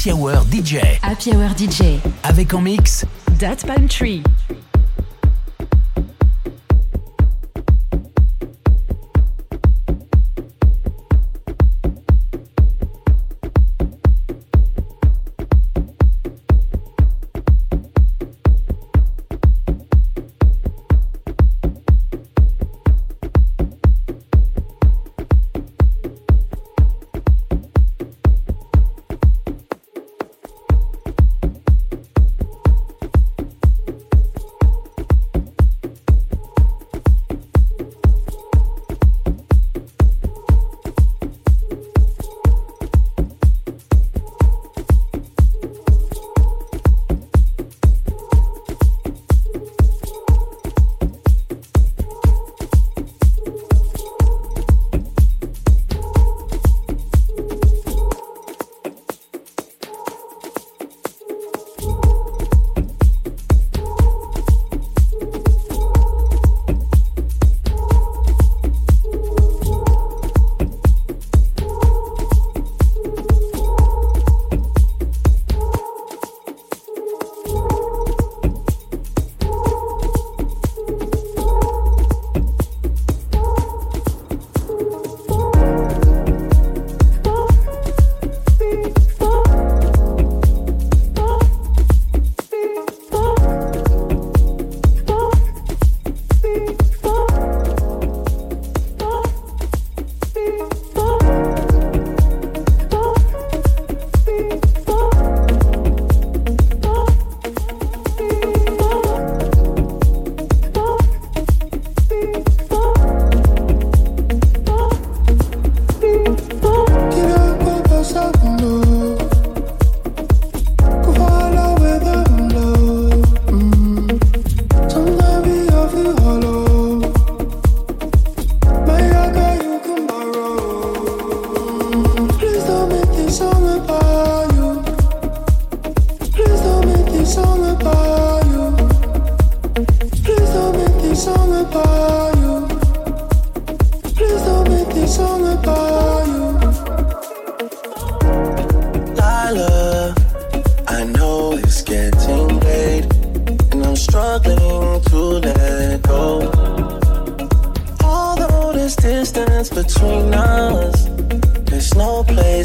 Happy Hour DJ. Happy Hour DJ. Avec en mix. That Palm Tree.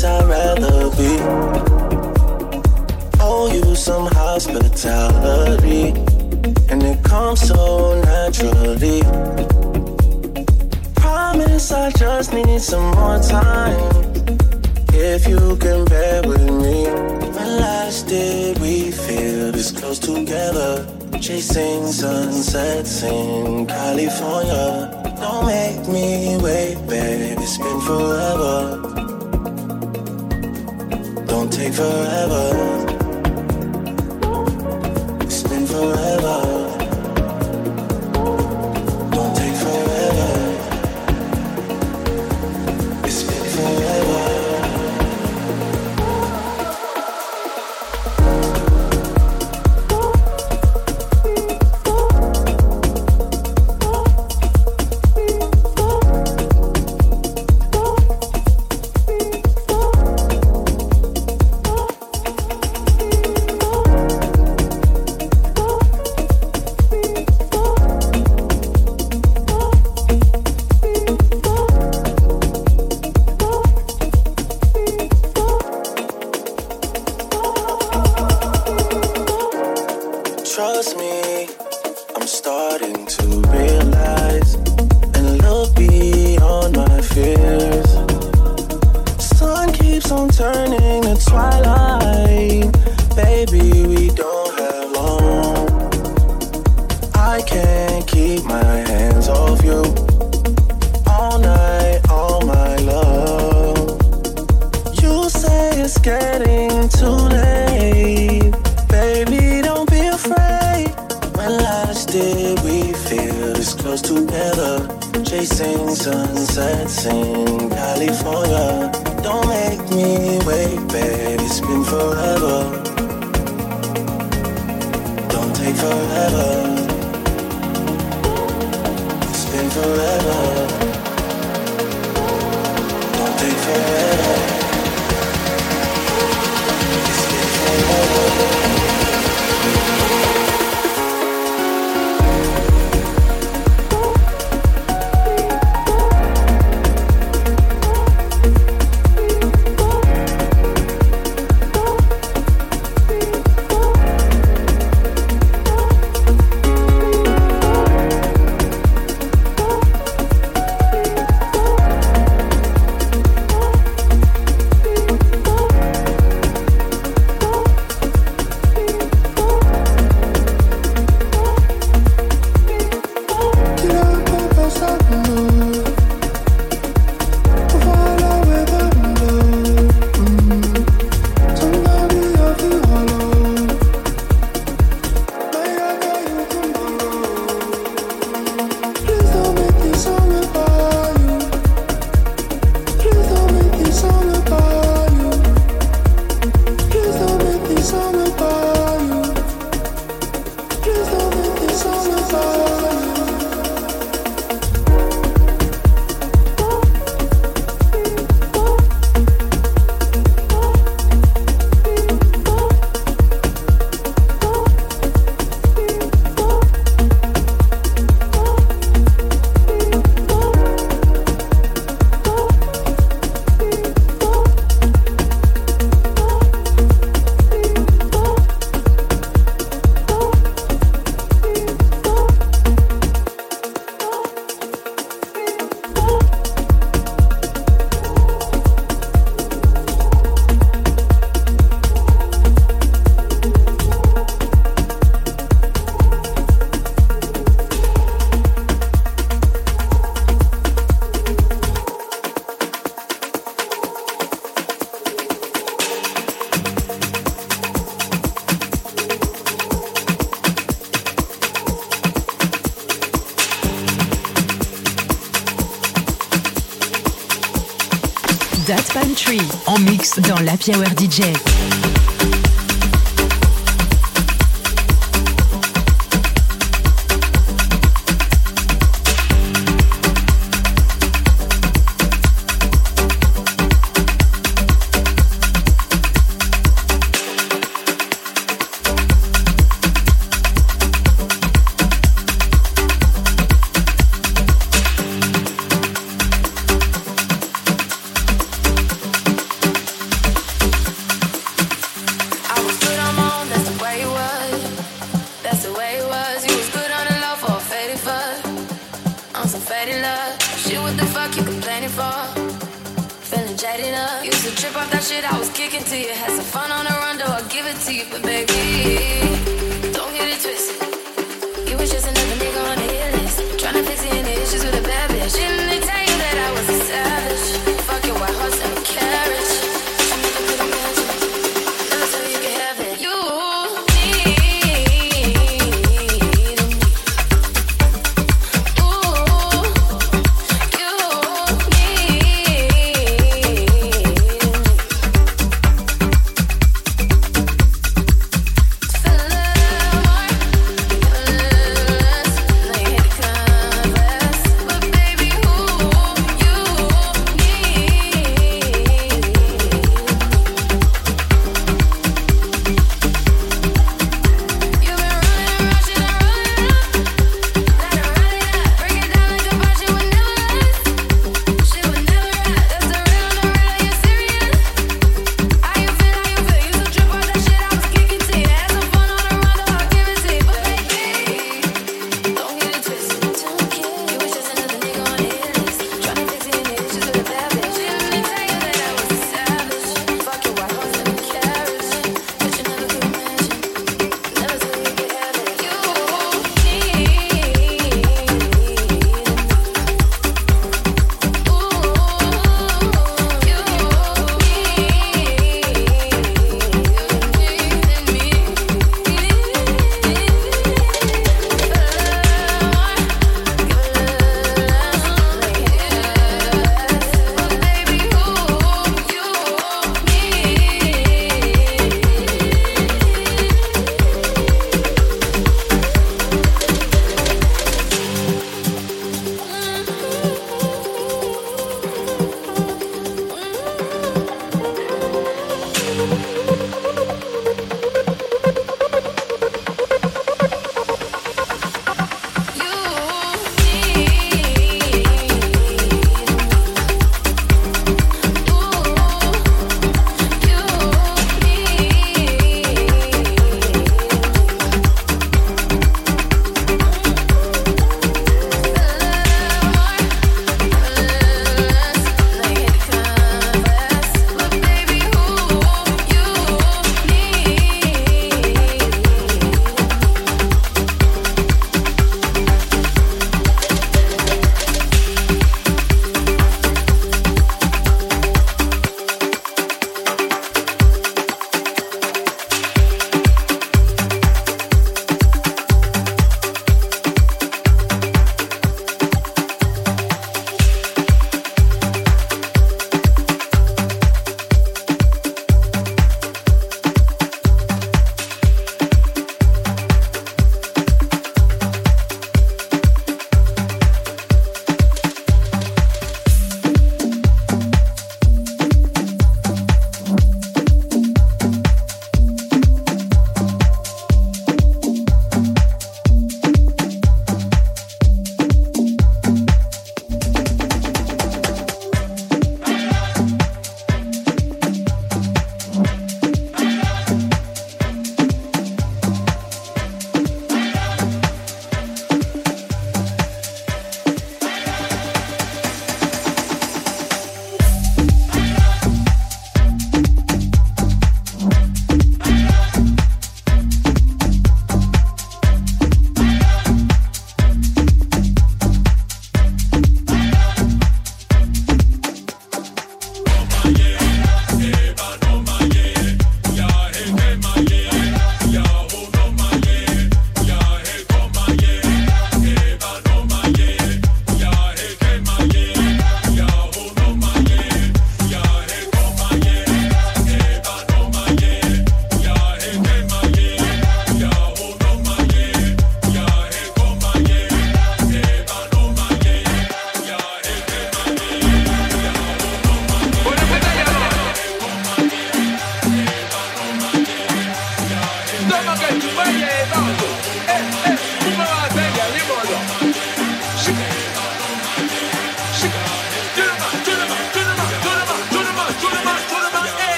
place I'd rather be. Owe you some hospitality, and it comes so naturally. Promise I just need some more time. If you can bear with me, when last did we feel this close together? Chasing sunsets in California. Don't make me wait, babe. It's been forever take forever. moon turning to twilight. Baby, we don't have long. I can't keep my hands off you. All night, all my love. You say it's getting too late. Baby, don't be afraid. When last did we feel this close together? Chasing sunsets in California don't make me wait, baby. It's been forever. Don't take forever. It's been forever. Happy DJ.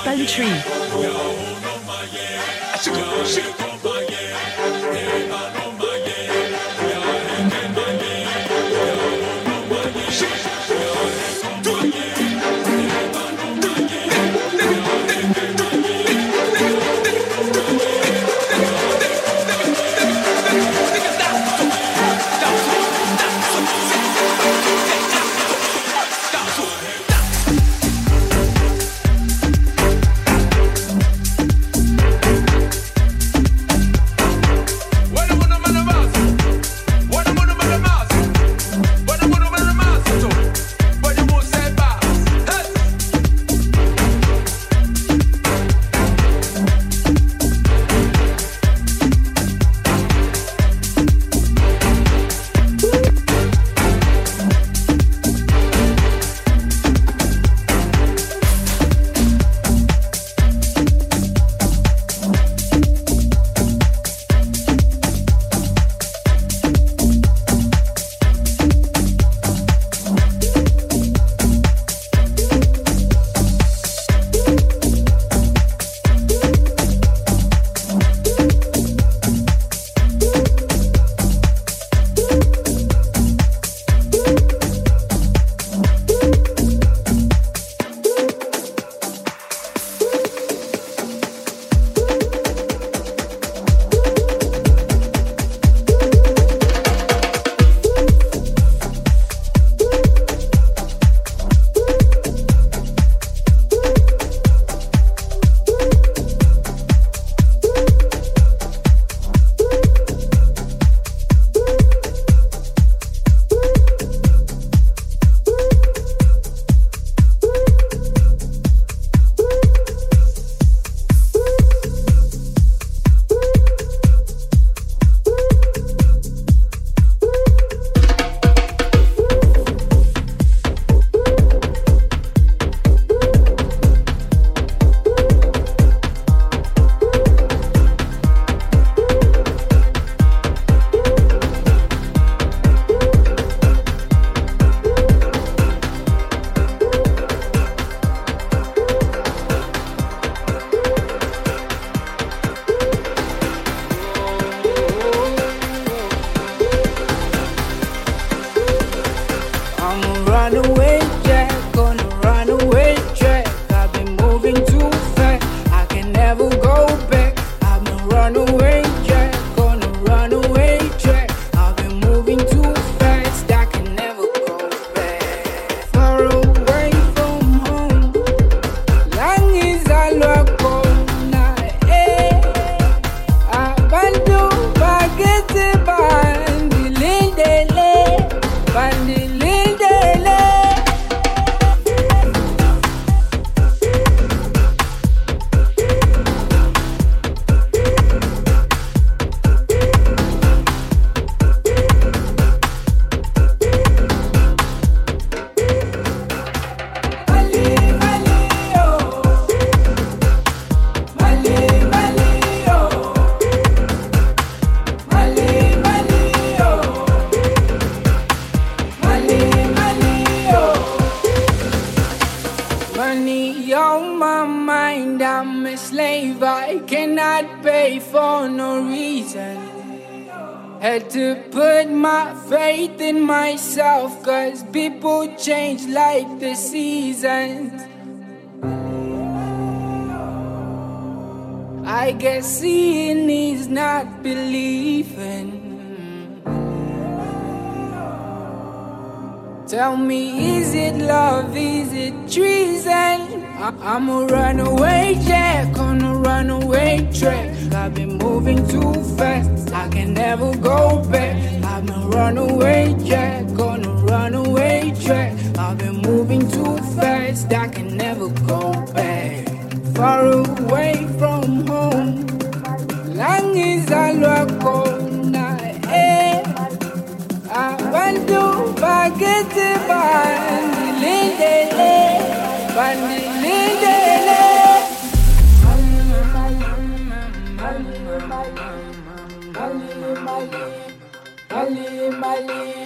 Mix Dat Palm Tree. change like the seasons. I guess seeing is not believing. Tell me, is it love? Is it treason? I'm a runaway jack on a runaway track. I've been moving too fast, I can never go back. I'm a runaway jack on a runaway track. I've been moving too fast, I can never go back. Far away from home, long as I look on eh. I want to forget the band, Mali, Mali,